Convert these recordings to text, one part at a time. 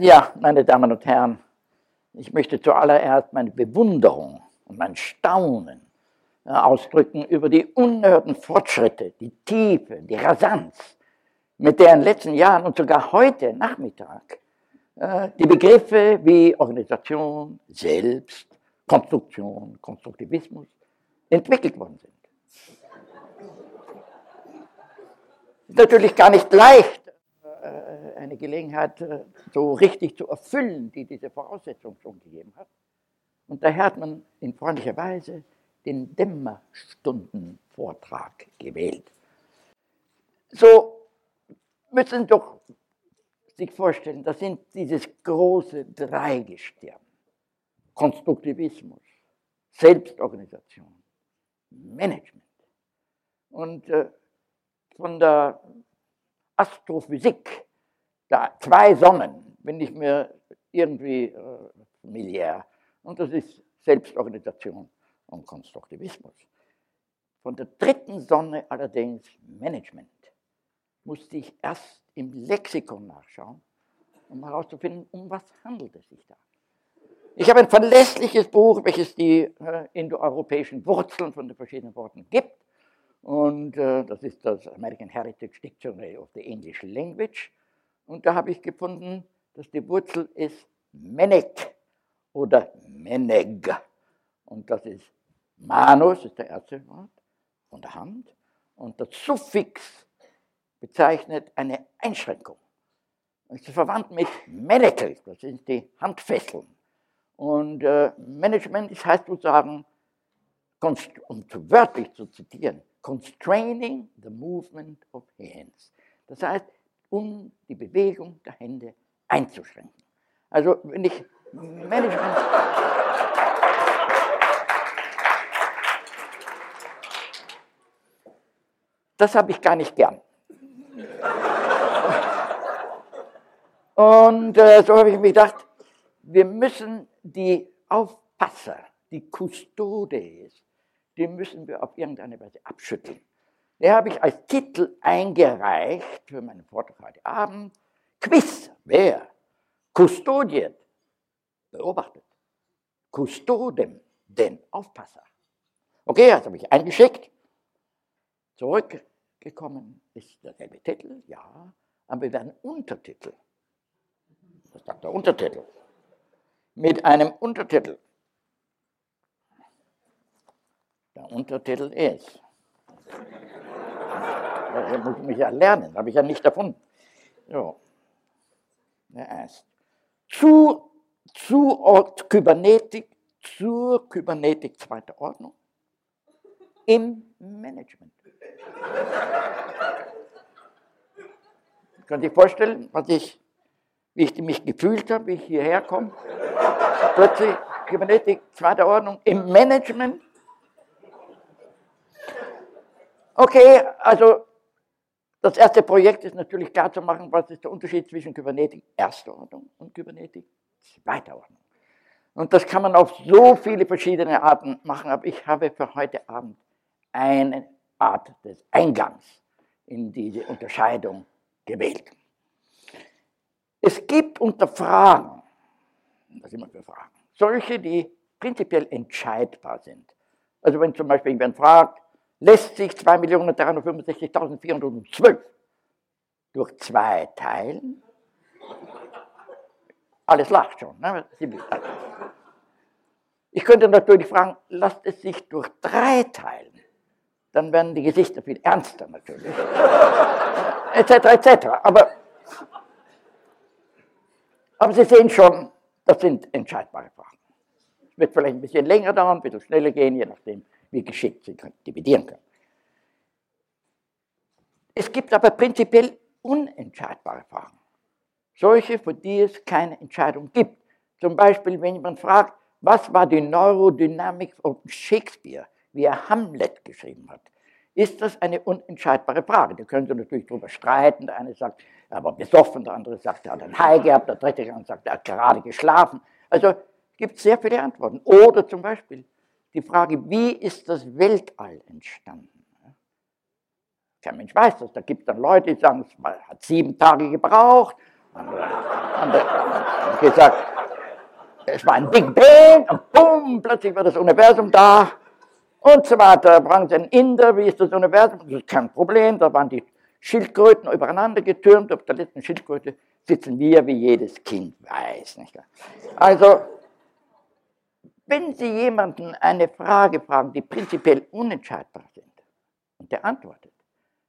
Ja, meine Damen und Herren, ich möchte zuallererst meine Bewunderung und mein Staunen äh, ausdrücken über die unerhörten Fortschritte, die Tiefe, die Rasanz, mit der in den letzten Jahren und sogar heute Nachmittag äh, die Begriffe wie Organisation, Selbst, Konstruktion, Konstruktivismus entwickelt worden sind. Ist natürlich gar nicht leicht, eine Gelegenheit so richtig zu erfüllen, die diese Voraussetzung schon gegeben hat. Und daher hat man in freundlicher Weise den Dämmerstundenvortrag gewählt. So müssen doch sich vorstellen, das sind dieses große Dreigestirn. Konstruktivismus, Selbstorganisation, Management. Und äh, von der Astrophysik, da zwei Sonnen, bin ich mir irgendwie äh, familiär. Und das ist Selbstorganisation und Konstruktivismus. Von der dritten Sonne allerdings Management musste ich erst im Lexikon nachschauen, um herauszufinden, um was handelt es sich da. Ich habe ein verlässliches Buch, welches die äh, indoeuropäischen Wurzeln von den verschiedenen Worten gibt. Und äh, das ist das American Heritage Dictionary of the English Language. Und da habe ich gefunden, dass die Wurzel ist Menek oder Meneg. Und das ist Manus, ist der erste Wort, von der Hand. Und das Suffix bezeichnet eine Einschränkung. Es ist verwandt mit Manacle, das sind die Handfesseln. Und äh, Management das heißt sozusagen, um zu wörtlich zu zitieren, constraining the movement of hands. Das heißt, um die Bewegung der Hände einzuschränken. Also wenn ich Management... Das habe ich gar nicht gern. Und äh, so habe ich mir gedacht, wir müssen die Aufpasser, die Custodes, die müssen wir auf irgendeine Weise abschütteln. Den habe ich als Titel eingereicht für meinen Vortrag heute Abend. Quiz, wer? Custodien, beobachtet. Custodem, den Aufpasser. Okay, das habe ich eingeschickt. Zurückgekommen ist derselbe Titel, ja, aber wir werden Untertitel. Das sagt der Untertitel. Mit einem Untertitel. Der Untertitel ist. Das muss ich mich ja lernen, habe ich ja nicht erfunden. So. Der ist. Zu, zu Kybernetik, zur Kybernetik zweiter Ordnung im Management. Könnt ihr vorstellen, was ich, wie ich mich gefühlt habe, wie ich hierher komme? Plötzlich Kybernetik zweiter Ordnung im Management. Okay, also das erste Projekt ist natürlich klar zu machen, was ist der Unterschied zwischen Kybernetik erster Ordnung und Kybernetik zweiter Ordnung. Und das kann man auf so viele verschiedene Arten machen, aber ich habe für heute Abend eine Art des Eingangs in diese Unterscheidung gewählt. Es gibt unter Fragen, was immer für Fragen, solche, die prinzipiell entscheidbar sind. Also wenn zum Beispiel jemand fragt, lässt sich 2.365.412 durch 2 teilen? Alles lacht schon. Ne? Ich könnte natürlich fragen, lasst es sich durch 3 teilen? Dann werden die Gesichter viel ernster natürlich. etc. etc. Aber, aber Sie sehen schon, das sind entscheidbare Fragen. Es wird vielleicht ein bisschen länger dauern, ein bisschen schneller gehen, je nachdem, wie geschickt Sie dividieren können. Es gibt aber prinzipiell unentscheidbare Fragen. Solche, für die es keine Entscheidung gibt. Zum Beispiel, wenn jemand fragt, was war die Neurodynamik von Shakespeare, wie er Hamlet geschrieben hat, ist das eine unentscheidbare Frage. Da können Sie natürlich darüber streiten. Der eine sagt, er war besoffen, der andere sagt, er hat ein Hai gehabt, der dritte sagt, er hat gerade geschlafen. Also es gibt sehr viele Antworten. Oder zum Beispiel, die Frage, wie ist das Weltall entstanden? Kein Mensch weiß das. Da gibt es dann Leute, die sagen, es hat sieben Tage gebraucht Und hat gesagt, es war ein Big Bang und bumm, plötzlich war das Universum da und so weiter. Fragen Sie einen Inder, wie ist das Universum? Das ist kein Problem, da waren die Schildkröten übereinander getürmt, auf der letzten Schildkröte sitzen wir, wie jedes Kind weiß. Nicht? Also, wenn Sie jemanden eine Frage fragen, die prinzipiell unentscheidbar sind, und der antwortet,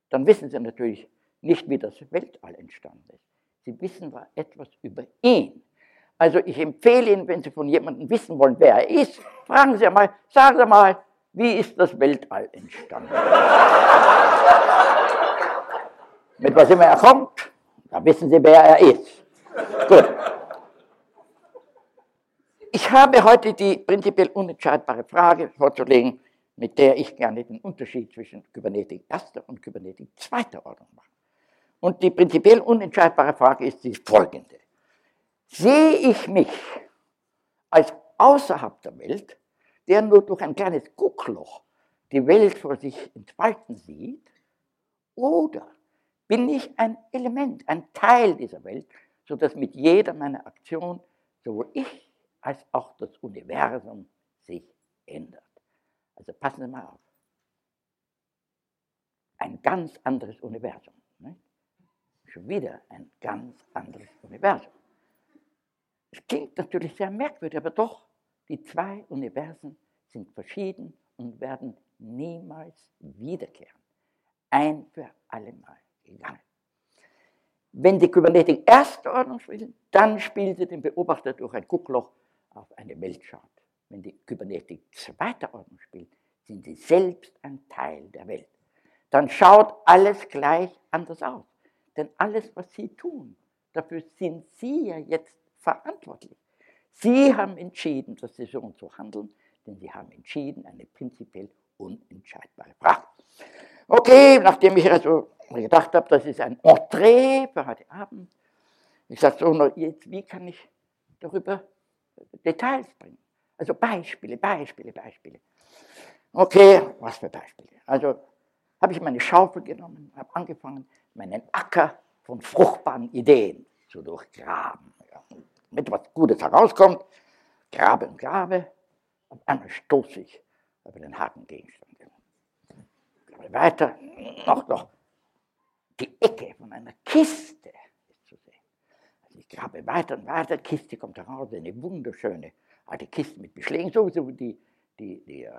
dann wissen Sie natürlich nicht, wie das Weltall entstanden ist. Sie wissen etwas über ihn. Also ich empfehle Ihnen, wenn Sie von jemandem wissen wollen, wer er ist, fragen Sie einmal, sagen Sie mal, wie ist das Weltall entstanden? Mit was immer er kommt, da wissen Sie, wer er ist. Gut. Ich habe heute die prinzipiell unentscheidbare Frage vorzulegen, mit der ich gerne den Unterschied zwischen Kybernetik erster und Kybernetik zweiter Ordnung mache. Und die prinzipiell unentscheidbare Frage ist die folgende. Sehe ich mich als außerhalb der Welt, der nur durch ein kleines Guckloch die Welt vor sich entfalten sieht, oder bin ich ein Element, ein Teil dieser Welt, sodass mit jeder meiner Aktion sowohl ich als auch das Universum sich ändert. Also passen Sie mal auf. Ein ganz anderes Universum. Nicht? Schon wieder ein ganz anderes Universum. Es klingt natürlich sehr merkwürdig, aber doch, die zwei Universen sind verschieden und werden niemals wiederkehren. Ein für allemal gegangen. Wenn die Kybernetik erste Ordnung spielt, dann spielt sie den Beobachter durch ein Guckloch auf eine Welt schaut. Wenn die Kybernetik zweiter Ordnung spielt, sind sie selbst ein Teil der Welt. Dann schaut alles gleich anders aus. Denn alles, was sie tun, dafür sind sie ja jetzt verantwortlich. Sie haben entschieden, dass sie so und so handeln, denn sie haben entschieden, eine prinzipiell unentscheidbare Frage. Okay, nachdem ich also gedacht habe, das ist ein Entree für heute Abend, ich sage so, jetzt, wie kann ich darüber Details bringen? Also Beispiele, Beispiele, Beispiele. Okay, was für Beispiele? Also habe ich meine Schaufel genommen, habe angefangen, meinen Acker von fruchtbaren Ideen zu durchgraben. Ja. Mit was Gutes herauskommt, grabe und grabe, auf einmal stoße ich über den harten Gegenstand weiter, noch, noch die Ecke von einer Kiste ist zu sehen. Also ich grabe weiter und weiter, Kiste kommt heraus, eine wunderschöne alte Kiste mit Beschlägen, so wie die, die, die äh,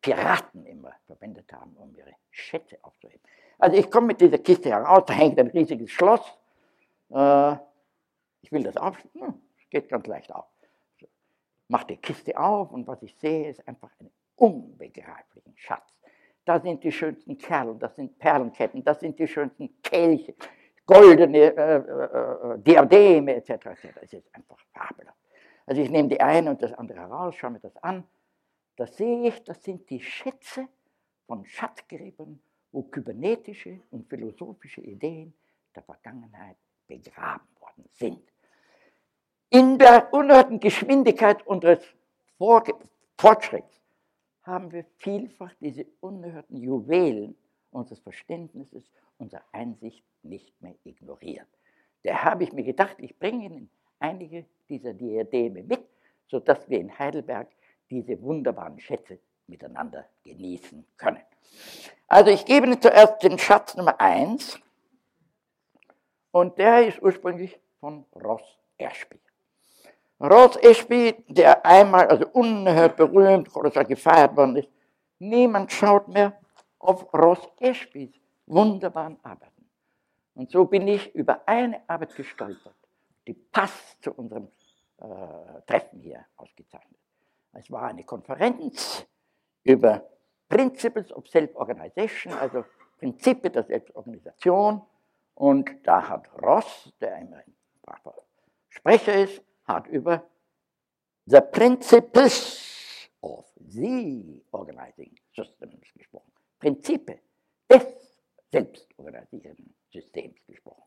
Piraten immer verwendet haben, um ihre Schätze aufzuheben. Also ich komme mit dieser Kiste heraus, da hängt ein riesiges Schloss. Äh, ich will das aufschließen, hm, geht ganz leicht auf. So, mach die Kiste auf und was ich sehe, ist einfach einen unbegreiflichen Schatz da sind die schönsten Kerlen, das sind Perlenketten, das sind die schönsten Kelche, goldene äh, äh, Diademe etc. etc. Es ist einfach fabelhaft. Also ich nehme die eine und das andere heraus, schaue mir das an. Da sehe ich, das sind die Schätze von Schatzgräbern, wo kybernetische und philosophische Ideen der Vergangenheit begraben worden sind. In der unerhörten Geschwindigkeit unseres Fortschritts haben wir vielfach diese unerhörten Juwelen unseres Verständnisses, unserer Einsicht nicht mehr ignoriert. Da habe ich mir gedacht, ich bringe Ihnen einige dieser Diademe mit, sodass wir in Heidelberg diese wunderbaren Schätze miteinander genießen können. Also ich gebe Ihnen zuerst den Schatz Nummer 1 und der ist ursprünglich von Ross Erspiel. Ross Espy, der einmal also unerhört berühmt oder gefeiert worden ist, niemand schaut mehr auf Ross Espys wunderbaren Arbeiten. Und so bin ich über eine Arbeit gestolpert, die passt zu unserem äh, Treffen hier ausgezeichnet. Es war eine Konferenz über Principles of Self-Organization, also Prinzipien der Selbstorganisation. Und da hat Ross, der immer ein braver Sprecher ist, hat über the principles of the organizing systems gesprochen. Prinzipe des selbstorganisierenden Systems gesprochen.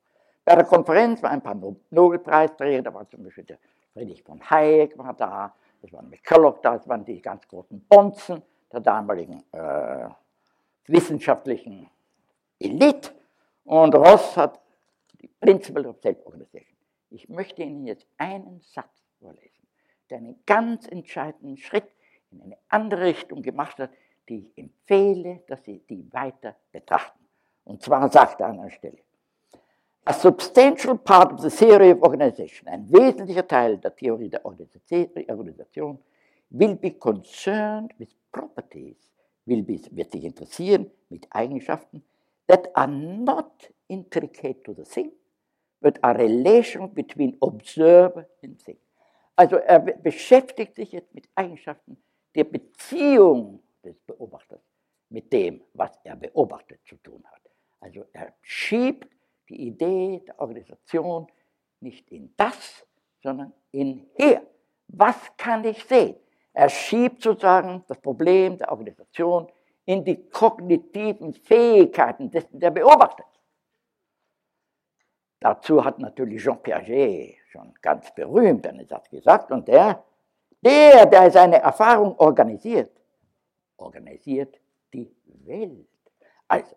Bei der Konferenz waren ein paar Nobelpreisträger, da war zum Beispiel der Friedrich von Hayek war da, das war McCulloch da, das waren die ganz großen Bonzen der damaligen äh, wissenschaftlichen Elite. Und Ross hat die Principles of Self-Organization Ich möchte Ihnen jetzt einen Satz vorlesen, der einen ganz entscheidenden Schritt in eine andere Richtung gemacht hat, die ich empfehle, dass Sie die weiter betrachten. Und zwar sagt er an einer Stelle, A substantial part of the theory of organization, ein wesentlicher Teil der Theorie der Organisation, will be concerned with properties, will be, wird sich interessieren mit Eigenschaften that are not intricate to the thing, but a relation between observer and thing. Also er beschäftigt sich jetzt mit Eigenschaften der Beziehung des Beobachters mit dem, was er beobachtet zu tun hat. Also er schiebt die Idee der Organisation nicht in das, sondern in hier. Was kann ich sehen? Er schiebt sozusagen das Problem der Organisation in die kognitiven Fähigkeiten dessen, der beobachtet. Dazu hat natürlich Jean Piaget schon ganz berühmt einen Satz gesagt und der, der, der seine Erfahrung organisiert, organisiert die Welt. Also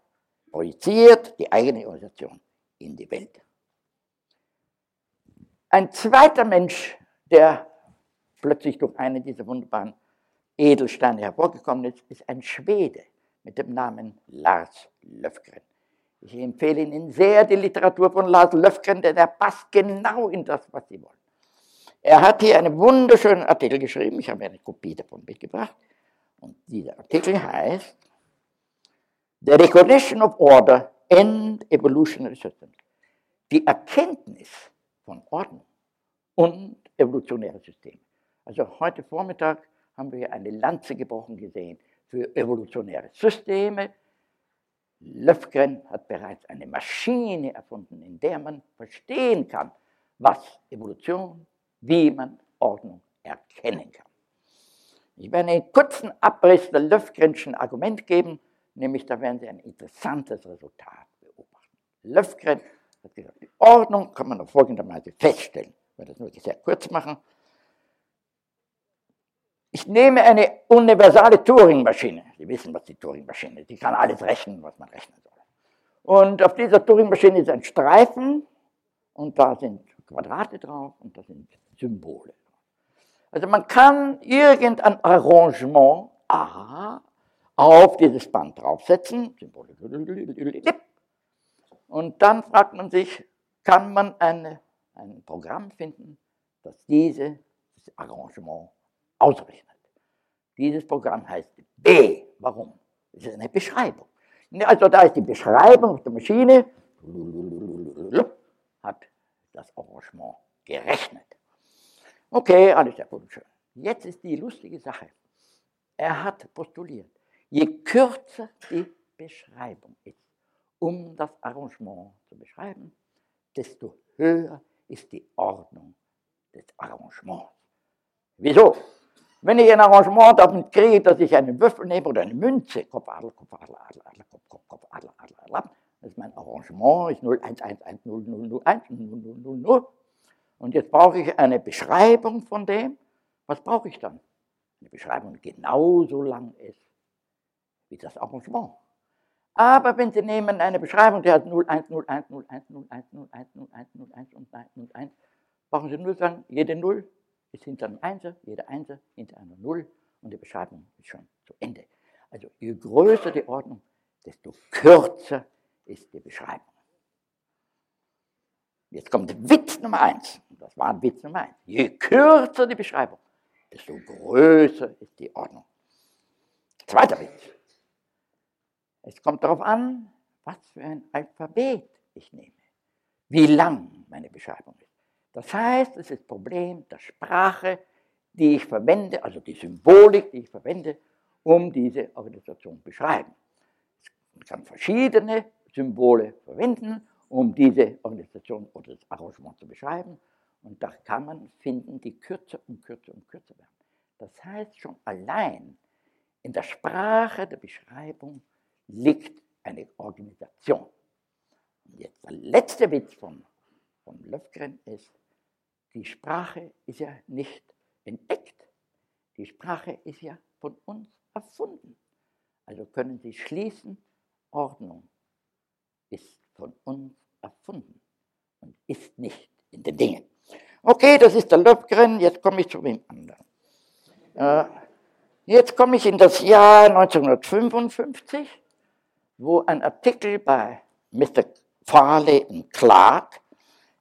projiziert die eigene Organisation in die Welt. Ein zweiter Mensch, der plötzlich durch einen dieser wunderbaren Edelsteine hervorgekommen ist, ist ein Schwede mit dem Namen Lars Löfgren. Ich empfehle Ihnen sehr die Literatur von Lars Löfgren, denn er passt genau in das, was Sie wollen. Er hat hier einen wunderschönen Artikel geschrieben, ich habe eine Kopie davon mitgebracht. Und dieser Artikel heißt The Recognition of Order and Evolutionary Systems. Die Erkenntnis von Ordnung und evolutionäre Systeme. Also heute Vormittag haben wir eine Lanze gebrochen gesehen für evolutionäre Systeme. Löfgren hat bereits eine Maschine erfunden, in der man verstehen kann, was Evolution, wie man Ordnung erkennen kann. Ich werde einen kurzen Abriss der Löfgrenschen Argument geben, nämlich da werden Sie ein interessantes Resultat beobachten. Löfgren hat gesagt, die Ordnung kann man auf folgenderweise feststellen. Ich werde das nur sehr kurz machen. Ich nehme eine universale Turing-Maschine. Sie wissen, was die Turing-Maschine ist. Die kann alles rechnen, was man rechnen soll. Und auf dieser Turing-Maschine ist ein Streifen und da sind Quadrate drauf und da sind Symbole. Also man kann irgendein Arrangement A auf dieses Band draufsetzen, und dann fragt man sich, kann man eine, ein Programm finden, das dieses Arrangement ausrechnet. Dieses Programm heißt B. Warum? Das ist eine Beschreibung. Also da ist die Beschreibung der Maschine, hat das Arrangement gerechnet. Okay, alles sehr gut und schön. Jetzt ist die lustige Sache. Er hat postuliert, je kürzer die Beschreibung ist, um das Arrangement zu beschreiben, desto höher ist die Ordnung des Arrangements. Wieso? Wenn ich ein Arrangement damit kriege, dass ich einen Würfel nehme oder eine Münze, Kopf, Adler, Kopf, Adler, Adler, Adler, Kopf, Kopf, Kopf, Adler, Adler, Adler, das ist mein Arrangement, ist 0, 1, 1, 1, 0, 0, 0, 1, 0, 0, 0, 0. Und jetzt brauche ich eine Beschreibung von dem. Was brauche ich dann? Eine Beschreibung, die genauso lang ist wie das Arrangement. Aber wenn Sie nehmen eine Beschreibung, die hat 0, 1, 0, 1, 0, 1, 0, 1, 0, 1, 0, 1, 0, 1 und 1, 0, 1, brauchen Sie nur sagen, jede 0 ist hinter einem Einser, jeder Einser hinter einer Null und die Beschreibung ist schon zu Ende. Also je größer die Ordnung, desto kürzer ist die Beschreibung. Jetzt kommt Witz Nummer eins. Das war Witz Nummer eins. Je kürzer die Beschreibung, desto größer ist die Ordnung. Zweiter Witz. Es kommt darauf an, was für ein Alphabet ich nehme, wie lang meine Beschreibung ist. Das heißt, es ist das Problem der Sprache, die ich verwende, also die Symbolik, die ich verwende, um diese Organisation zu beschreiben. Ich kann verschiedene Symbole verwenden, um diese Organisation oder das Arrangement zu beschreiben. Und da kann man finden, die kürzer und kürzer und kürzer werden. Das heißt, schon allein in der Sprache der Beschreibung liegt eine Organisation. Und jetzt der letzte Witz von, von Löfgren ist, die Sprache ist ja nicht entdeckt. Die Sprache ist ja von uns erfunden. Also können Sie schließen, Ordnung ist von uns erfunden und ist nicht in den Dingen. Okay, das ist der Löbgren, jetzt komme ich zu dem anderen. Äh, jetzt komme ich in das Jahr 1955, wo ein Artikel bei Mr. Farley und Clark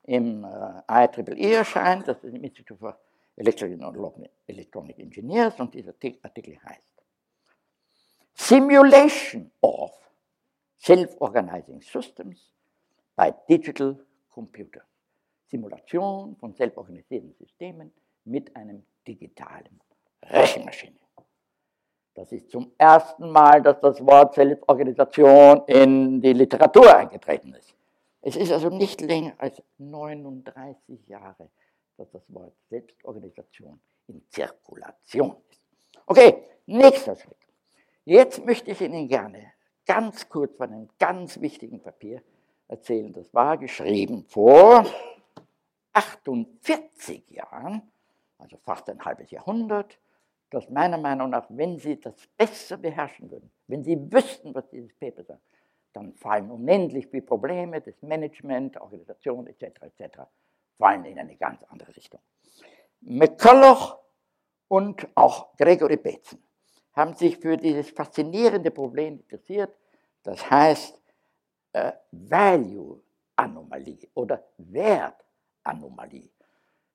im äh, IEEE erscheint, das ist im Institute for Electrical and Electronic Engineers, und dieser Artikel heißt Simulation of Self-Organizing Systems by Digital Computer. Simulation von selbstorganisierten Systemen mit einem digitalen Rechenmaschine. Das ist zum ersten Mal, dass das Wort Selbstorganisation in die Literatur eingetreten ist. Es ist also nicht länger als 39 Jahre, dass das Wort Selbstorganisation in Zirkulation ist. Okay, nächster Schritt. Jetzt möchte ich Ihnen gerne ganz kurz von einem ganz wichtigen Papier erzählen. Das war geschrieben vor 48 Jahren, also fast ein halbes Jahrhundert, dass meiner Meinung nach, wenn Sie das besser beherrschen würden, wenn Sie wüssten, was dieses Paper sagt, dann fallen unendlich viele Probleme des Management, Organisation etc. etc. fallen in eine ganz andere Richtung. McCulloch und auch Gregory Bateson haben sich für dieses faszinierende Problem interessiert, das heißt äh, Value-Anomalie oder Wertanomalie.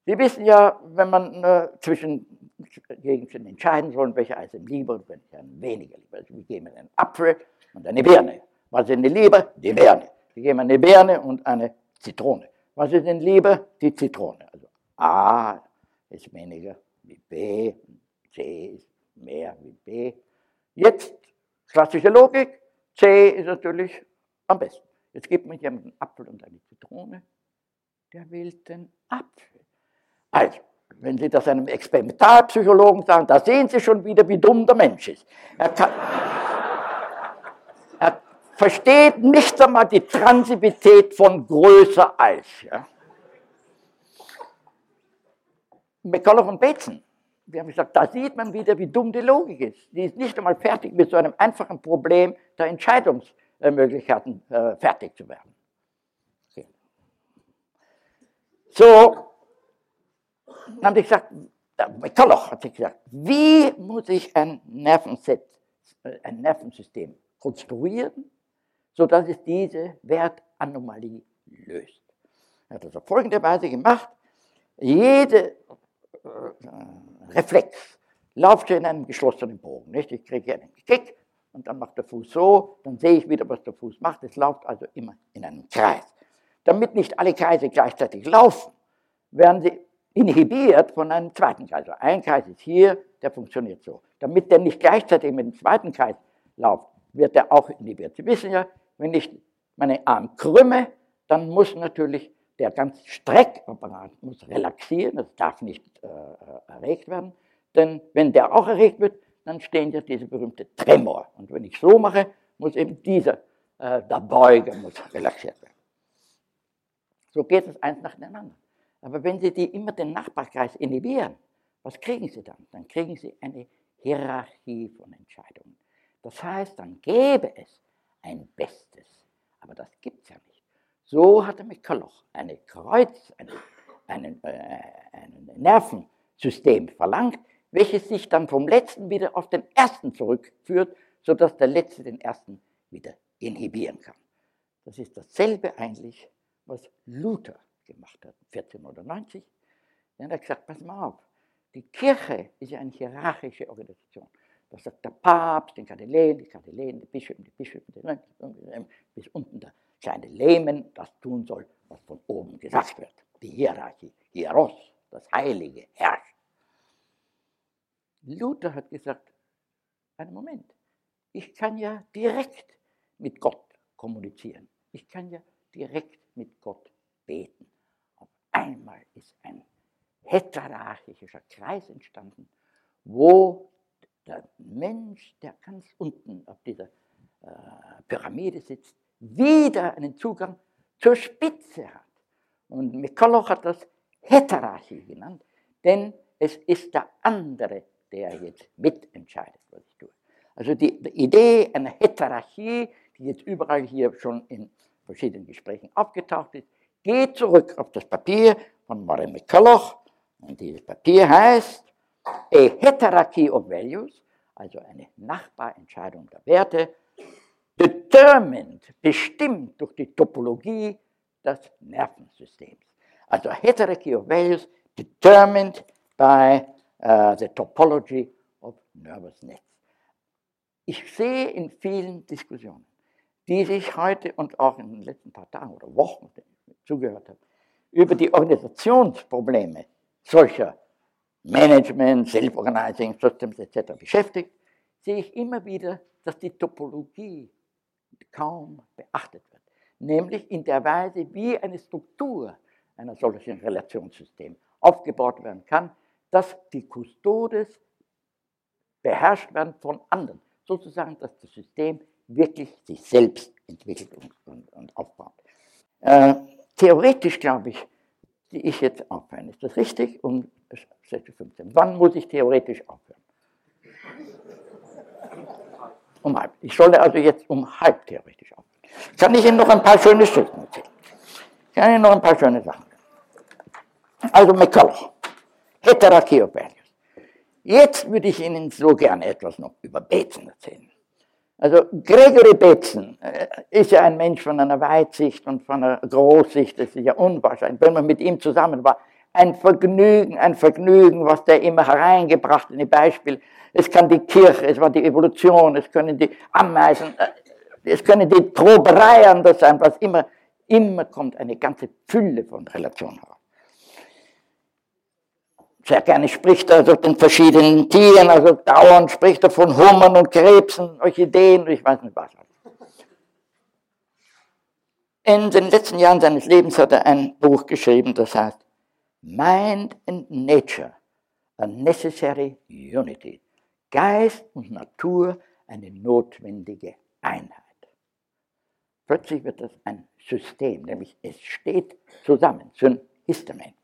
Sie wissen ja, wenn man äh, zwischen Gegenständen entscheiden soll, welche ist ihm lieber und welche einem weniger lieber. Also wir geben einen Apfel und eine Birne. Was ist Ihnen lieber? Die Birne. Wir geben eine Birne und eine Zitrone. Was ist Ihnen lieber? Die Zitrone. Also A ist weniger wie B, C ist mehr wie B. Jetzt klassische Logik, C ist natürlich am besten. Jetzt gibt man jemanden einen Apfel und eine Zitrone, der wählt den Apfel. Also, wenn Sie das einem Experimentalpsychologen sagen, da sehen Sie schon wieder, wie dumm der Mensch ist. Er, kann, er versteht nicht einmal die Transivität von größer als. Ja. McCullough und Bateson wir haben gesagt, da sieht man wieder, wie dumm die Logik ist. Die ist nicht einmal fertig mit so einem einfachen Problem der Entscheidungsmöglichkeiten äh, fertig zu werden. So, dann habe ich gesagt, McCulloch hat sich gesagt, wie muss ich ein, Nervenset, äh, ein Nervensystem konstruieren, sodass es diese Wertanomalie löst. Er hat das auf folgende Weise gemacht. Jede äh, Reflex. Lauft in einem geschlossenen Bogen. Nicht? Ich kriege einen Kick und dann macht der Fuß so, dann sehe ich wieder, was der Fuß macht. Es läuft also immer in einem Kreis. Damit nicht alle Kreise gleichzeitig laufen, werden sie inhibiert von einem zweiten Kreis. Also ein Kreis ist hier, der funktioniert so. Damit der nicht gleichzeitig mit dem zweiten Kreis läuft, wird der auch inhibiert. Sie wissen ja, wenn ich meinen Arm krümme, dann muss natürlich der ganze Streckapparat muss relaxieren, das darf nicht äh, erregt werden, denn wenn der auch erregt wird, dann stehen ja diese berühmte Tremor. Und wenn ich so mache, muss eben dieser, äh, der Beuger muss relaxiert werden. So geht es eins nacheinander. Aber wenn Sie die immer den Nachbarkreis inhibieren, was kriegen Sie dann? Dann kriegen Sie eine Hierarchie von Entscheidungen. Das heißt, dann gäbe es ein Bestes. Aber das gibt es ja nicht. So hatte McCulloch eine Kreuz, eine, einen, äh, ein Nervensystem verlangt, welches sich dann vom letzten wieder auf den ersten zurückführt, sodass der letzte den ersten wieder inhibieren kann. Das ist dasselbe eigentlich, was Luther gemacht hat, 1490. Er hat gesagt, pass mal auf, die Kirche ist ja eine hierarchische Organisation. Das sagt der Papst, den Kardinälen, die Kardinälen, die Bischöfe, die Bischöfe, bis unten der kleine Lehmen das tun soll, was von oben gesagt wird. Die Hierarchie, Hieros, das Heilige. Luther hat gesagt, einen Moment, ich kann ja direkt mit Gott kommunizieren. Ich kann ja direkt mit Gott beten. Auf einmal ist ein heterarchischer Kreis entstanden, wo der Mensch, der ganz unten auf dieser äh, Pyramide sitzt, wieder einen Zugang zur Spitze hat. Und McCulloch hat das Heterarchie genannt, denn es ist der andere, der jetzt mitentscheidet, was ich tue. Also die, Idee einer Heterarchie, die jetzt überall hier schon in verschiedenen Gesprächen aufgetaucht ist, geht zurück auf das Papier von Murray McCulloch. Und dieses Papier heißt A Heterarchy of Values, also eine Nachbarentscheidung der Werte, determined, bestimmt durch die Topologie des Nervensystems. Also Heterarchy of Values determined by uh, the topology of nervous nets. Ich sehe in vielen Diskussionen, die sich heute und auch in den letzten paar Tagen oder Wochen zugehört habe, über die Organisationsprobleme solcher Management, Self-Organizing Systems etc. beschäftigt, sehe ich immer wieder, dass die Topologie kaum beachtet wird. Nämlich in der Weise, wie eine Struktur einer solchen Relationssystem aufgebaut werden kann, dass die Custodes beherrscht werden von anderen. Sozusagen, dass das System wirklich sich selbst entwickelt und, und aufbaut. Äh, theoretisch glaube ich, die ich jetzt aufhören. Ist das richtig? Um 6.15 Wann muss ich theoretisch aufhören? Um halb. Ich solle also jetzt um halb theoretisch aufhören. Kann ich Ihnen noch ein paar schöne Schriften erzählen? Kann ich noch ein paar schöne Sachen. Also McCulloch, Heterarchie Jetzt würde ich Ihnen so gerne etwas noch über Betzen erzählen. Also Gregory Betzen äh, ist ja ein Mensch von einer Weitsicht und von einer Großsicht, das ist ja unwahrscheinlich. Wenn man mit ihm zusammen war, ein Vergnügen, ein Vergnügen, was der immer hereingebracht in die Beispiele. Es kann die Kirche, es war die Evolution, es können die Ameisen, äh, es können die Probereien das sein, was immer, immer kommt eine ganze Fülle von Relationen heraus. Sehr gerne spricht er also den verschiedenen Tieren, also dauernd spricht er von Hummern und Krebsen, Orchideen ich weiß nicht was. In den letzten Jahren seines Lebens hat er ein Buch geschrieben, das heißt Mind and Nature, a Necessary Unity. Geist und Natur eine notwendige Einheit. Plötzlich wird das ein System, nämlich es steht zusammen, so ein Histamine.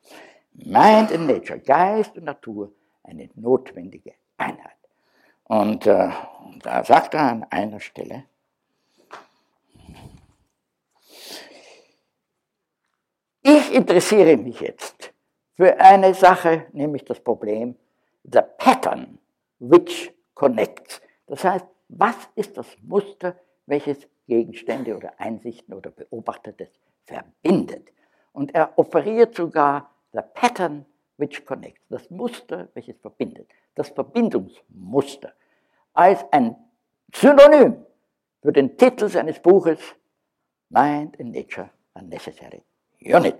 Mind and Nature, Geist und Natur, eine notwendige Einheit. Und äh, da sagt er an einer Stelle, ich interessiere mich jetzt für eine Sache, nämlich das Problem, the pattern which connects. Das heißt, was ist das Muster, welches Gegenstände oder Einsichten oder Beobachtetes verbindet? Und er offeriert sogar the pattern which connects, das Muster, welches verbindet, das Verbindungsmuster, als ein Synonym für den Titel seines Buches Mind and Nature a Necessary Unit.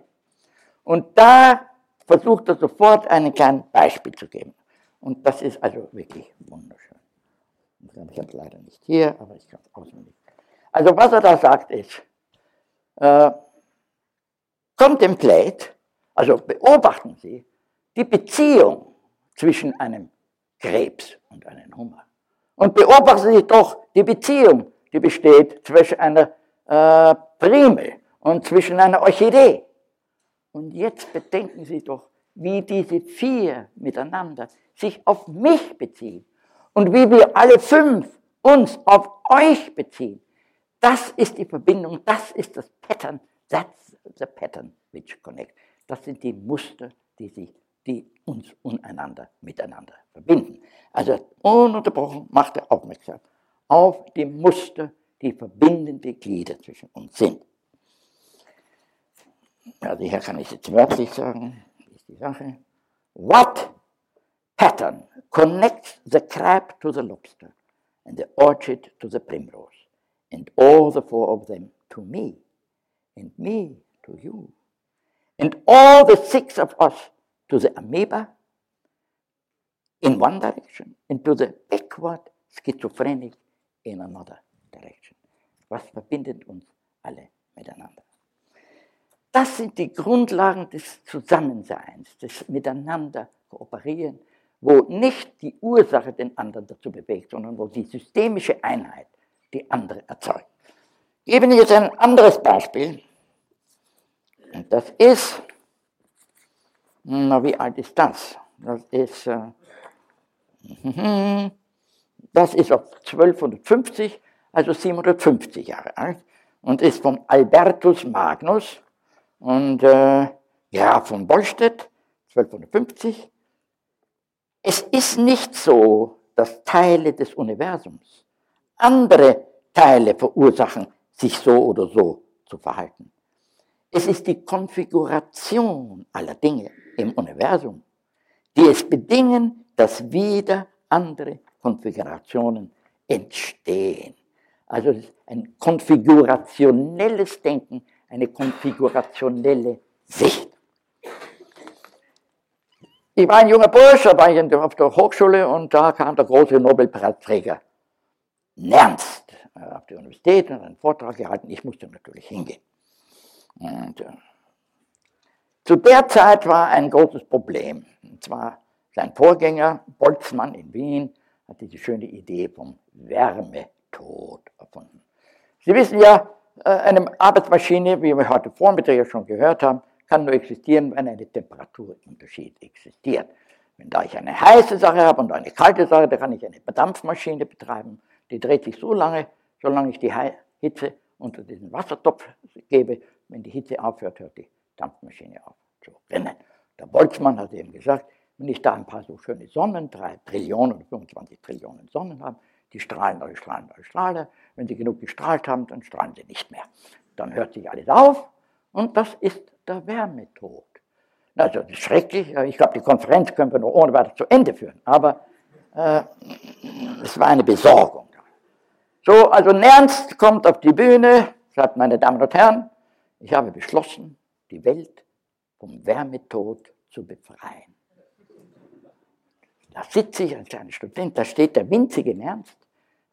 Und da versucht er sofort ein kleines Beispiel zu geben. Und das ist also wirklich wunderschön. Ich habe es leider nicht hier, aber ich kann es auswendig. Also was er da sagt ist, äh, contemplate also beobachten Sie die Beziehung zwischen einem Krebs und einem Hummer. Und beobachten Sie doch die Beziehung, die besteht zwischen einer äh, Primel und zwischen einer Orchidee. Und jetzt bedenken Sie doch, wie diese vier miteinander sich auf mich beziehen und wie wir alle fünf uns auf euch beziehen. Das ist die Verbindung, das ist das Pattern, that's the pattern which connects. Das sind die Muster, die, sich, die uns untereinander miteinander verbinden. Also ununterbrochen macht er aufmerksam auf die Muster, die verbindende Glieder zwischen uns sind. Also hier kann ich jetzt wörtlich sagen, ist die Sache. What pattern connects the crab to the lobster and the orchid to the primrose and all the four of them to me and me to you and all the six of us to the amoeba in one direction and to the backward schizophrenic in another direction. Was verbindet uns alle miteinander? Das sind die Grundlagen des Zusammenseins, des Miteinander kooperieren, wo nicht die Ursache den anderen dazu bewegt, sondern wo die systemische Einheit die andere erzeugt. Ich gebe Ihnen jetzt ein anderes Beispiel. Das ist, na, wie alt ist das? Das ist, äh, das ist auf 1250, also 750 Jahre alt und ist von Albertus Magnus und äh, Graf von Bollstedt, 1250. Es ist nicht so, dass Teile des Universums andere Teile verursachen, sich so oder so zu verhalten. Es ist die Konfiguration aller Dinge im Universum, die es bedingen, dass wieder andere Konfigurationen entstehen. Also ein konfigurationelles Denken, eine konfigurationelle Sicht. Ich war ein junger Bursch, da war ich auf der Hochschule und da kam der große Nobelpreisträger Nernst äh, auf die Universität und einen Vortrag gehalten. Ich musste natürlich hingehen. Und, äh, zu der Zeit war ein großes Problem. Und zwar sein Vorgänger Boltzmann in Wien hat diese schöne Idee vom Wärmetod erfunden. Sie wissen ja, äh, eine Arbeitsmaschine, wie wir heute Vormittag ja schon gehört haben, kann nur existieren, wenn ein Temperaturunterschied existiert. Wenn da ich eine heiße Sache habe und eine kalte Sache, dann kann ich eine Dampfmaschine betreiben. Die dreht sich so lange, solange ich die Hitze unter diesen Wassertopf gebe. Wenn die Hitze aufhört, hört die Dampfmaschine auf zu rennen. Der Boltzmann hat eben gesagt, wenn ich da ein paar so schöne Sonnen, drei Trillionen oder 25 Trillionen Sonnen habe, die strahlen, die strahlen, die strahlen. Wenn sie genug gestrahlt haben, dann strahlen sie nicht mehr. Dann hört sich alles auf und das ist der Wärmetod. Also das ist schrecklich. Ich glaube, die Konferenz können wir noch ohne weiter zu Ende führen. Aber äh, es war eine Besorgung. So, also Nernst kommt auf die Bühne, sagt, meine Damen und Herren, ich habe beschlossen, die Welt vom Wärmetod zu befreien. Da sitze ich als kleiner Student, da steht der winzige Nernst,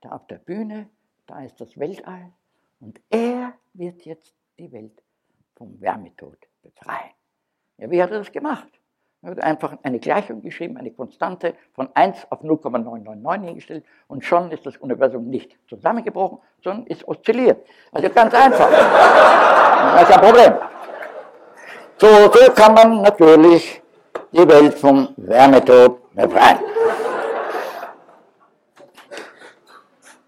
da auf der Bühne, da ist das Weltall und er wird jetzt die Welt vom Wärmetod befreien. Ja, wie hat er das gemacht? Er hat einfach eine Gleichung geschrieben, eine Konstante von 1 auf 0,999 hingestellt und schon ist das Universum nicht zusammengebrochen, sondern ist oszilliert. Also ganz einfach. Das ist kein Problem. So, so kann man natürlich die Welt vom Wärmetod befreien.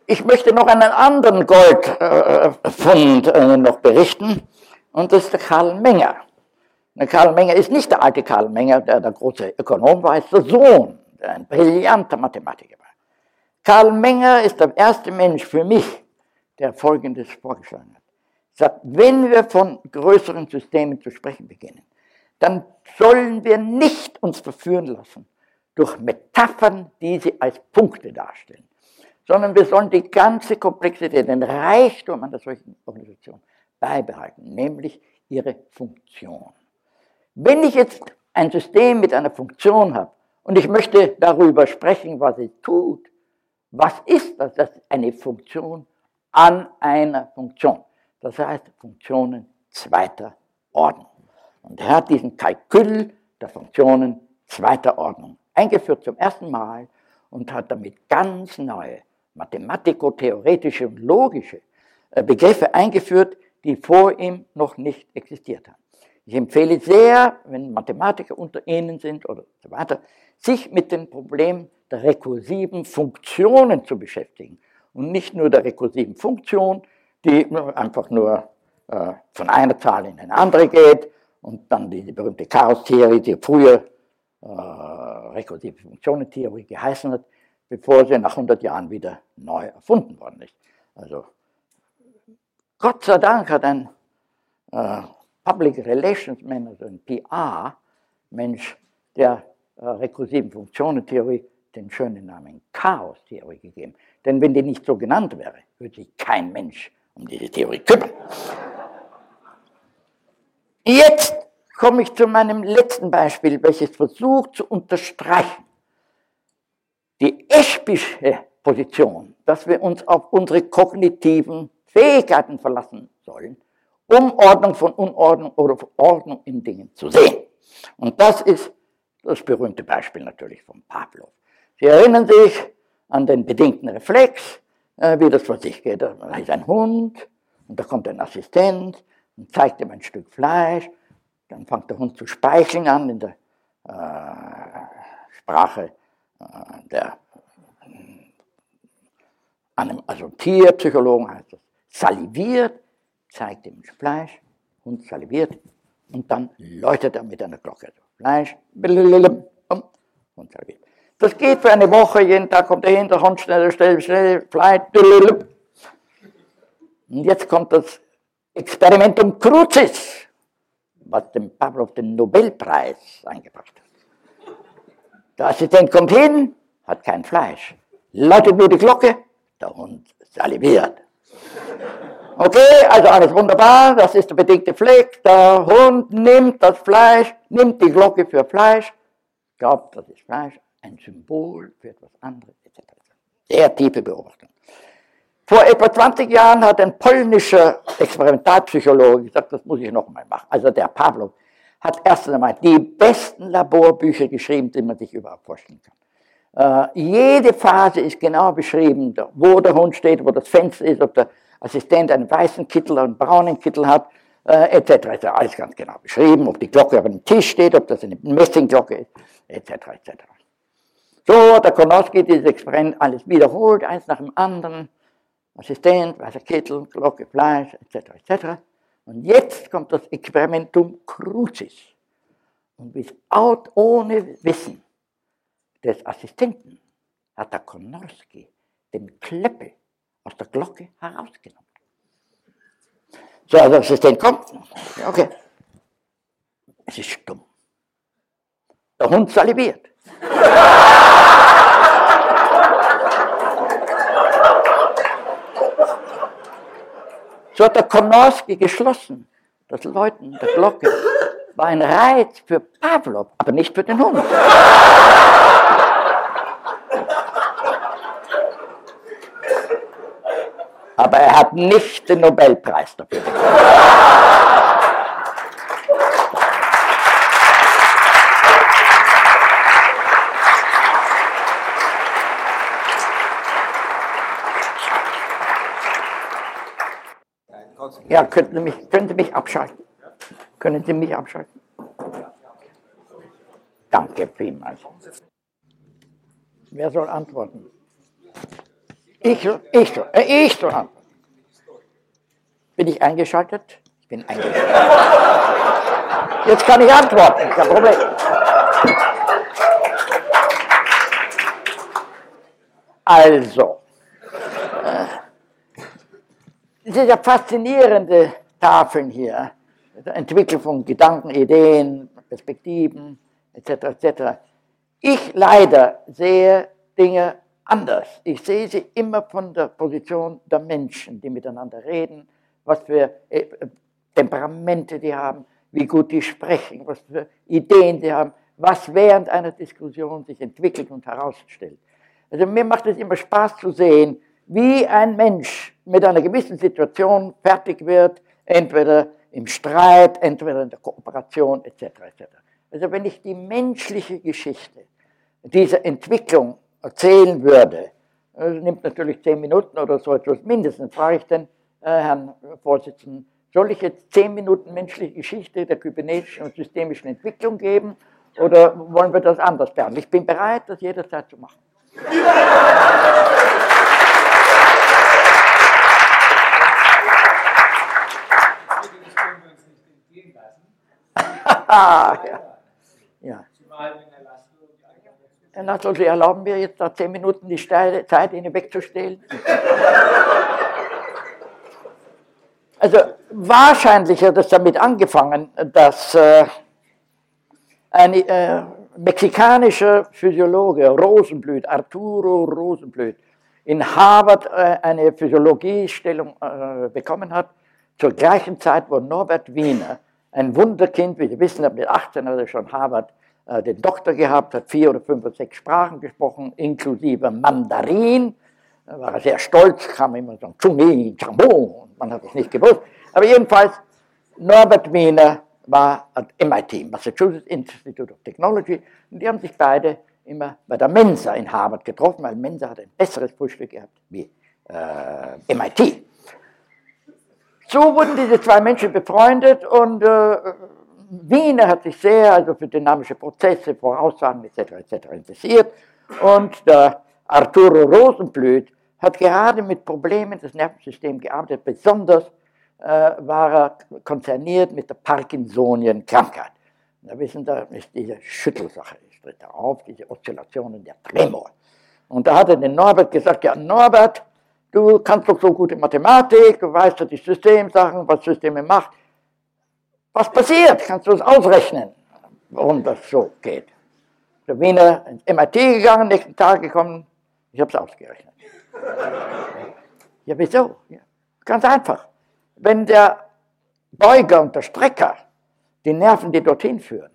Ich möchte noch einen anderen Goldfund äh, noch berichten, und das ist der Karl Menger. Karl Menger ist nicht der alte Karl Menger, der der große Ökonom war, ist der Sohn, der ein brillanter Mathematiker war. Karl Menger ist der erste Mensch für mich, der Folgendes vorgeschlagen hat. Er sagt, wenn wir von größeren Systemen zu sprechen beginnen, dann sollen wir nicht uns verführen lassen durch Metaphern, die sie als Punkte darstellen, sondern wir sollen die ganze Komplexität, den Reichtum einer solchen Organisation beibehalten, nämlich ihre Funktion. Wenn ich jetzt ein System mit einer Funktion habe und ich möchte darüber sprechen, was es tut, was ist das? Das ist eine Funktion an einer Funktion. Das heißt Funktionen zweiter Ordnung. Und er hat diesen Kalkül der Funktionen zweiter Ordnung eingeführt zum ersten Mal und hat damit ganz neue mathematiko-theoretische und logische äh, Begriffe eingeführt, die vor ihm noch nicht existiert haben. Ich empfehle sehr, wenn Mathematiker unter Ihnen sind oder so weiter, sich mit dem Problem der rekursiven Funktionen zu beschäftigen und nicht nur der rekursiven Funktion, die einfach nur äh, von einer Zahl in eine andere geht und dann die berühmte Chaos-Theorie, die früher äh, rekursive Funktionentheorie geheißen hat, bevor sie nach 100 Jahren wieder neu erfunden worden ist. Also Gott sei Dank hat ein äh, Public Relations Man, also ein PR-Mensch der äh, rekursiven Funktionentheorie den schönen Namen Chaos-Theorie gegeben. Denn wenn die nicht so genannt wäre, würde sich kein Mensch um diese Theorie kümmern. Jetzt komme ich zu meinem letzten Beispiel, welches versucht zu unterstreichen die eschpische Position, dass wir uns auf unsere kognitiven Fähigkeiten verlassen sollen, um Ordnung von Unordnung oder Ordnung in Dingen zu sehen. Und das ist das berühmte Beispiel natürlich von Pavlov. Sie erinnern sich an den bedingten Reflex, äh, wie das vor sich geht. Da ist ein Hund und da kommt ein Assistent und zeigt ihm ein Stück Fleisch. Dann fängt der Hund zu speicheln an in der äh, Sprache äh, der also Tierpsychologen heißt das, saliviert zeigt dem Fleisch, Hund saliviert, Und dann läutet er mit einer Glocke. Fleisch, und serviert. Das geht für eine Woche, jeden Tag kommt er hin, der Hund schnell, schnell, schnell, Fleisch. Und jetzt kommt das Experimentum Crucis, was dem Pavlov den Nobelpreis eingebracht hat. Der Assistent kommt hin, hat kein Fleisch, läutet nur die Glocke, der Hund saliviert. Okay, also alles wunderbar, das ist der bedingte Fleck. Der Hund nimmt das Fleisch, nimmt die Glocke für Fleisch, glaubt, das ist Fleisch, ein Symbol für etwas anderes, etc. Sehr tiefe Beobachtung. Vor etwa 20 Jahren hat ein polnischer Experimentalpsychologe gesagt, das muss ich nochmal machen. Also der Pavlov hat erst einmal die besten Laborbücher geschrieben, die man sich überhaupt vorstellen kann. Äh, jede Phase ist genau beschrieben, wo der Hund steht, wo das Fenster ist, ob der Assistent einen weißen Kittel einen braunen Kittel hat, äh, etc. Ist alles ganz genau beschrieben, ob die Glocke auf dem Tisch steht, ob das eine Messingglocke ist, etc. etc. So, der Konowski dieses Experiment alles wiederholt, eins nach dem anderen. Assistent, weißer Kittel, Glocke, Fleisch, etc. etc. Und jetzt kommt das Experimentum Crucis. Und without, ohne Wissen des Assistenten hat der Konorski den Kleppel aus der Glocke herausgenommen. So, also Assistent kommt. Okay. Es ist stumm. Der Hund saliviert. So hat der Konowski geschlossen. Das Läuten der Glocke war ein Reiz für Pavlov, aber nicht für den Hund. aber er hat nicht den Nobelpreis dafür bekommen. Ja, könnten Sie mich, Sie mich abschalten? Können Sie mich abschalten? Danke vielmals. Wer soll antworten? Ich, ich, äh, ich soll antworten. Bin ich eingeschaltet? Ich bin eingeschaltet. Jetzt kann ich antworten, kein Problem. Also, diese faszinierende Tafeln hier, Entwicklung von Gedanken, Ideen, Perspektiven, etc., etc. Ich leider sehe Dinge anders. Ich sehe sie immer von der Position der Menschen, die miteinander reden, was für äh, Temperamente die haben, wie gut die sprechen, was für Ideen sie haben, was während einer Diskussion sich entwickelt und herausstellt. Also mir macht es immer Spaß zu sehen, wie ein Mensch mit einer gewissen Situation fertig wird, entweder im Streit, entweder in der Kooperation etc. etc. Also wenn ich die menschliche Geschichte dieser Entwicklung erzählen würde, das nimmt natürlich zehn Minuten oder so etwas mindestens, frage ich äh, Herrn Vorsitzenden, soll ich jetzt zehn Minuten menschliche Geschichte der kybernetischen und systemischen Entwicklung geben oder wollen wir das anders behandeln? Ich bin bereit, das jederzeit zu machen. ja. ja. Herr Nassel, Sie erlauben mir jetzt da zehn Minuten die Zeit, Ihnen wegzustehlen? Also wahrscheinlich hat es damit angefangen, dass äh, ein äh, mexikanischer Physiologe, Rosenblüt, Arturo Rosenblüt, in Harvard äh, eine Physiologiestellung äh, bekommen hat, zur gleichen Zeit, wo Norbert Wiener ein Wunderkind, wie Sie wissen, mit 18 hat er schon Harvard äh, den Doktor gehabt, hat vier oder fünf oder sechs Sprachen gesprochen, inklusive Mandarin. Da war er sehr stolz, kam immer so ein Chungi, Chambo, man hat es nicht gewusst. Aber jedenfalls, Norbert Wiener war at MIT, Massachusetts Institute of Technology, und die haben sich beide immer bei der Mensa in Harvard getroffen, weil Mensa hat ein besseres Frühstück gehabt wie äh, MIT. So wurden diese zwei Menschen befreundet und äh, Wiener hat sich sehr also für dynamische Prozesse, Voraussagen etc. etc. interessiert und der Arturo Rosenblüt hat gerade mit Problemen des Nervensystems gearbeitet, besonders äh, war er konzerniert mit der Parkinsonien-Krankheit. Da wissen Sie, ist diese Schüttelsache, ich tritt auf, diese Oszillationen, der Tremor. Und da hat er den Norbert gesagt, ja Norbert, du kannst doch so gute Mathematik, du weißt ja die Systemsachen, was Systeme macht. Was passiert? Kannst du es ausrechnen, warum das so geht? Der Wiener ins MIT gegangen, nächsten Tag gekommen, ich habe es ausgerechnet. Ja, wieso? Ja, ganz einfach. Wenn der Beuger und der Strecker, die Nerven, die dorthin führen,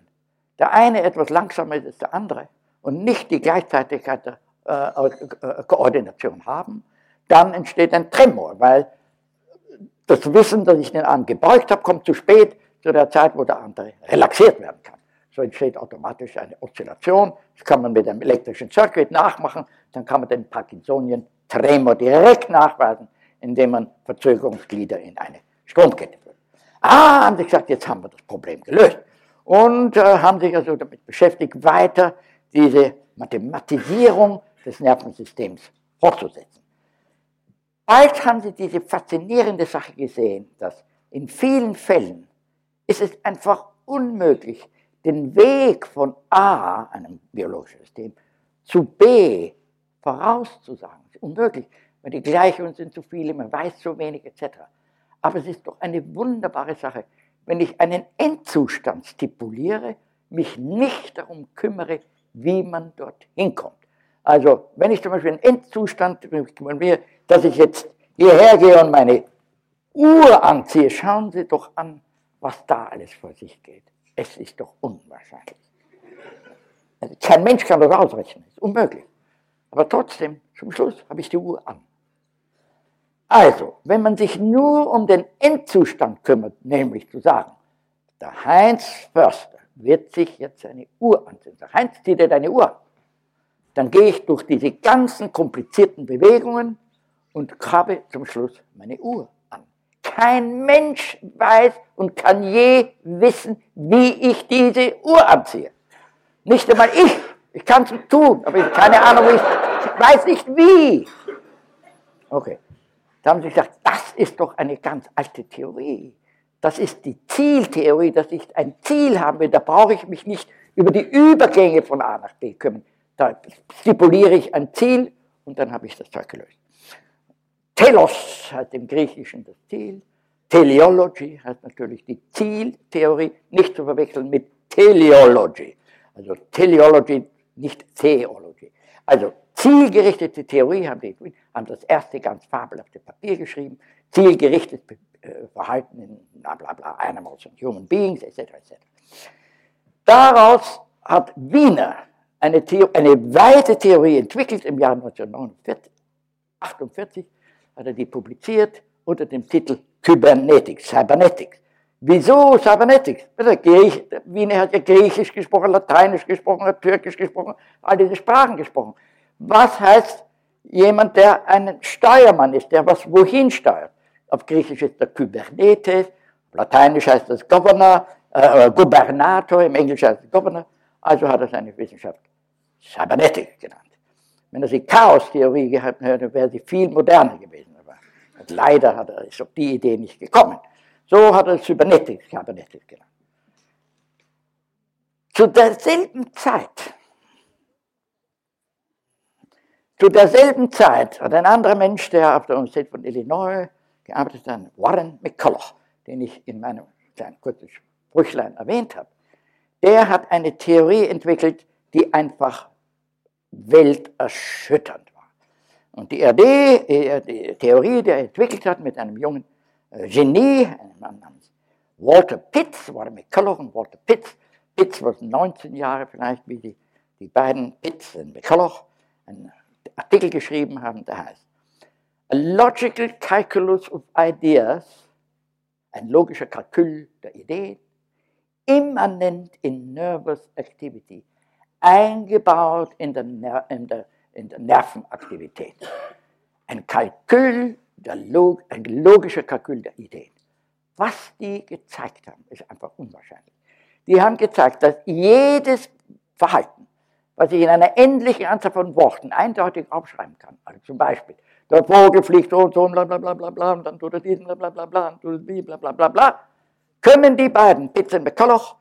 der eine etwas langsamer ist als der andere und nicht die Gleichzeitigkeit der äh, äh, Koordination haben, dann entsteht ein Tremor, weil das Wissen, dass ich den Arm gebeugt habe, kommt zu spät zu der Zeit, wo der andere relaxiert werden kann. So entsteht automatisch eine Oszillation. Das kann man mit einem elektrischen Circuit nachmachen. Dann kann man den Parkinsonien Tremor direkt nachweisen, indem man Verzögerungsglieder in eine Stromkette führt. Ah, haben sie gesagt, jetzt haben wir das Problem gelöst. Und äh, haben sich also damit beschäftigt, weiter diese Mathematisierung des Nervensystems fortzusetzen. Bald haben sie diese faszinierende Sache gesehen, dass in vielen Fällen ist es einfach unmöglich, den Weg von A, einem biologischen System, zu B vorauszusagen. Das ist unmöglich, weil die Gleichungen sind zu viele, man weiß zu wenig etc. Aber es ist doch eine wunderbare Sache, wenn ich einen Endzustand stipuliere, mich nicht darum kümmere, wie man dort hinkommt. Also, wenn ich zum Beispiel einen Endzustand dass ich jetzt hierher gehe und meine Uhr anziehe, schauen Sie doch an, was da alles vor sich geht. Es ist doch unwahrscheinlich. Also kein Mensch kann das ausrechnen, ist unmöglich. Aber trotzdem, zum Schluss habe ich die Uhr an. Also, wenn man sich nur um den Endzustand kümmert, nämlich zu sagen, der Heinz Förster wird sich jetzt seine Uhr anziehen. Der Heinz zieht dir deine Uhr an. Dann gehe ich durch diese ganzen komplizierten Bewegungen und habe zum Schluss meine Uhr. Kein Mensch weiß und kann je wissen, wie ich diese Uhr anziehe. Nicht einmal ich. Ich kann es tun, aber ich keine Ahnung, ich, ich weiß nicht wie. Okay. Da haben sie gesagt, das ist doch eine ganz alte Theorie. Das ist die Zieltheorie, dass ich ein Ziel haben will. Da brauche ich mich nicht über die Übergänge von A nach B kümmern. Da stipuliere ich ein Ziel und dann habe ich das Zeug gelöst. Telos heißt im Griechischen das Ziel. Teleology heißt natürlich die Zieltheorie, nicht zu verwechseln mit Teleology. Also Teleology, nicht Theology. Also zielgerichtete Theorie haben die haben das erste ganz fabelhafte Papier geschrieben, zielgerichtetes äh, Verhalten in bla bla bla, Animals and Human Beings, etc. etc. Daraus hat Wiener eine, eine weite Theorie entwickelt im Jahr 1949, 48 hat er die publiziert unter dem Titel Kybernetics, Cybernetics. Wieso Cybernetics? Wiener hat ja Griechisch gesprochen, Lateinisch gesprochen, hat Türkisch gesprochen, all diese Sprachen gesprochen. Was heißt jemand, der ein Steuermann ist, der was wohin steuert? Auf Griechisch ist der Kybernetes, Lateinisch heißt das Governor, äh, Gubernator, im Englischen heißt es Governor, also hat er seine Wissenschaft Cybernetics genannt. Wenn er sie Chaos-Theorie gehabt hätte, wäre sie viel moderner gewesen. Leider hat er, ist auf die Idee nicht gekommen. So hat er es Cybernetics, Cybernetics genannt. Zu derselben Zeit, zu derselben Zeit hat ein anderer Mensch, der auf der Universität von Illinois gearbeitet hat, Warren McCulloch, den ich in meinem kleinen kurzes Sprüchlein erwähnt habe, der hat eine Theorie entwickelt, die einfach welterschütternd. Und die äh, die Theorie, die er entwickelt hat mit einem jungen äh, Genie, einem Mann namens Walter Pitts, war McCulloch und Walter Pitts. Pitts war 19 Jahre vielleicht, wie die, die beiden Pitts und McCulloch einen Artikel geschrieben haben, der heißt A Logical Calculus of Ideas, ein logischer Kalkül der Ideen, immanent in Nervous Activity, eingebaut in der, in der, in der Nervenaktivität. Ein Kalkül, Log, ein logischer Kalkül der Ideen. Was die gezeigt haben, ist einfach unwahrscheinlich. Die haben gezeigt, dass jedes Verhalten, was ich in einer endlichen Anzahl von Worten eindeutig aufschreiben kann, also zum Beispiel, Der Vogel fliegt so und so, bla bla bla bla bla, und dann tut er diesen, bla bla bla bla, und tut er die, bla bla bla bla. Können die beiden, Pitts und McCulloch,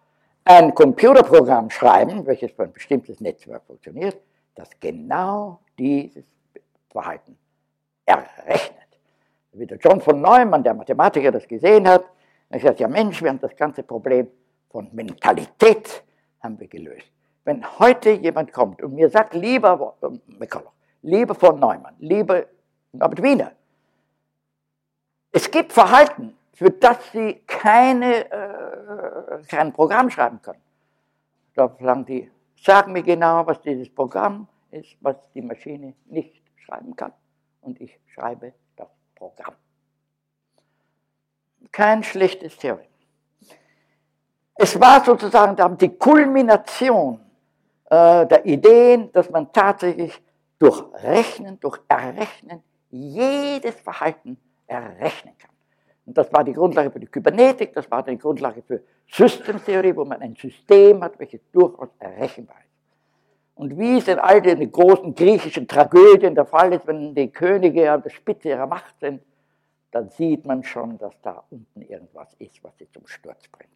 ein Computerprogramm schreiben, welches für ein bestimmtes Netzwerk funktioniert, das genau dieses Verhalten errechnet. Wie der John von Neumann, der Mathematiker, das gesehen hat, er gesagt, ja Mensch, wir haben das ganze Problem von Mentalität haben wir gelöst. Wenn heute jemand kommt und mir sagt, lieber äh, McCulloch, lieber von Neumann, lieber Norbert Wiener, es gibt Verhalten, für das Sie keine, äh, kein Programm schreiben können. Da sagen die, sag mir genau, was dieses Programm ist, was die Maschine nicht schreiben kann. Und ich schreibe das Programm. Kein schlechtes Theorem. Es war sozusagen die Kulmination äh, der Ideen, dass man tatsächlich durch Rechnen, durch Errechnen jedes Verhalten errechnen kann. Und das war die Grundlage für die Kybernetik, das war die Grundlage für Systemtheorie, wo man ein System hat, welches durchaus errechenbar ist. Und wie es in all den großen griechischen Tragödien der Fall ist, wenn die Könige an der Spitze ihrer Macht sind, dann sieht man schon, dass da unten irgendwas ist, was sie zum Sturz bringt.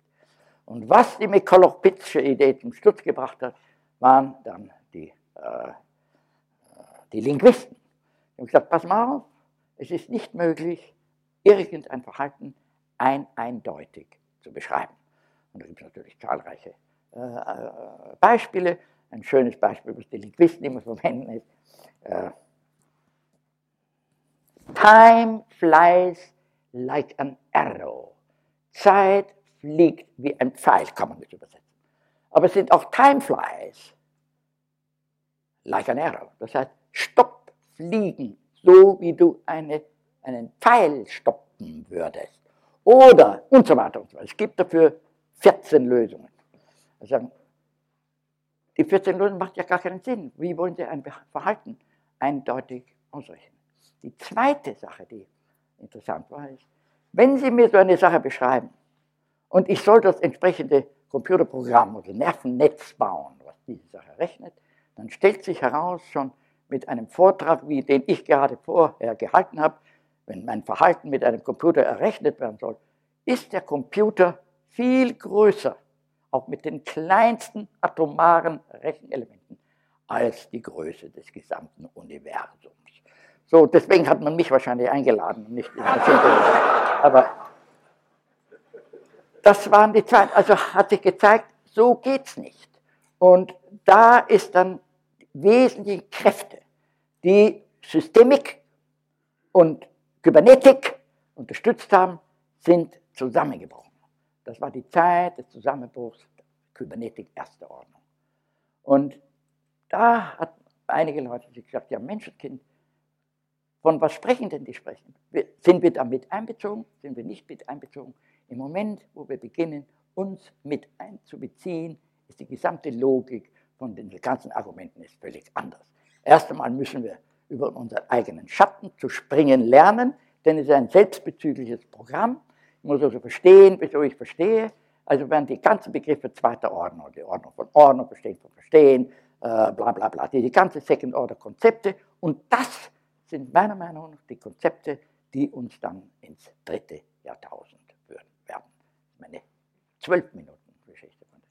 Und was die Mikoloch-Pitzsche Idee zum Sturz gebracht hat, waren dann die, äh, die Linguisten. Die haben gesagt, pass mal auf, es ist nicht möglich, irgendein Verhalten ein eindeutig zu beschreiben. Und da gibt es natürlich zahlreiche äh, äh, Beispiele. Ein schönes Beispiel, was die Linguisten immer verwenden, ist, äh, Time flies like an arrow. Zeit fliegt wie ein Pfeil, kann man das übersetzen. Aber es sind auch Time flies like an arrow. Das heißt, stopp fliegen, so wie du eine einen Pfeil stoppen würdest. Oder und so weiter und so weiter. Es gibt dafür 14 Lösungen. Also, die 14 Lösungen macht ja gar keinen Sinn. Wie wollen Sie ein Verhalten eindeutig ausrechnen? Die zweite Sache, die interessant war, ist, wenn Sie mir so eine Sache beschreiben und ich soll das entsprechende Computerprogramm oder Nervennetz bauen, was diese Sache rechnet, dann stellt sich heraus schon mit einem Vortrag, wie den ich gerade vorher gehalten habe, wenn mein Verhalten mit einem Computer errechnet werden soll, ist der Computer viel größer, auch mit den kleinsten atomaren Rechenelementen, als die Größe des gesamten Universums. So, deswegen hat man mich wahrscheinlich eingeladen nicht Aber das waren die zwei, also hat sich gezeigt, so geht's nicht. Und da ist dann wesentliche Kräfte, die Systemik und Kybernetik unterstützt haben, sind zusammengebrochen. Das war die Zeit des Zusammenbruchs der Kybernetik erster Ordnung. Und da hat einige Leute gesagt, ja Menschenkind, von was sprechen denn die sprechen? Sind wir da mit einbezogen? Sind wir nicht mit einbezogen? Im Moment, wo wir beginnen, uns mit einzubeziehen, ist die gesamte Logik von den ganzen Argumenten ist völlig anders. Erst einmal müssen wir über unseren eigenen Schatten zu springen lernen, denn es ist ein selbstbezügliches Programm. Ich muss also verstehen, wieso ich verstehe. Also werden die ganzen Begriffe zweiter Ordnung, die Ordnung von Ordnung, Verstehen von Verstehen, äh, bla bla bla, die, ganzen Second-Order-Konzepte. Und das sind meiner Meinung nach die Konzepte, die uns dann ins dritte Jahrtausend führen werden. Meine zwölf Minuten Geschichte von der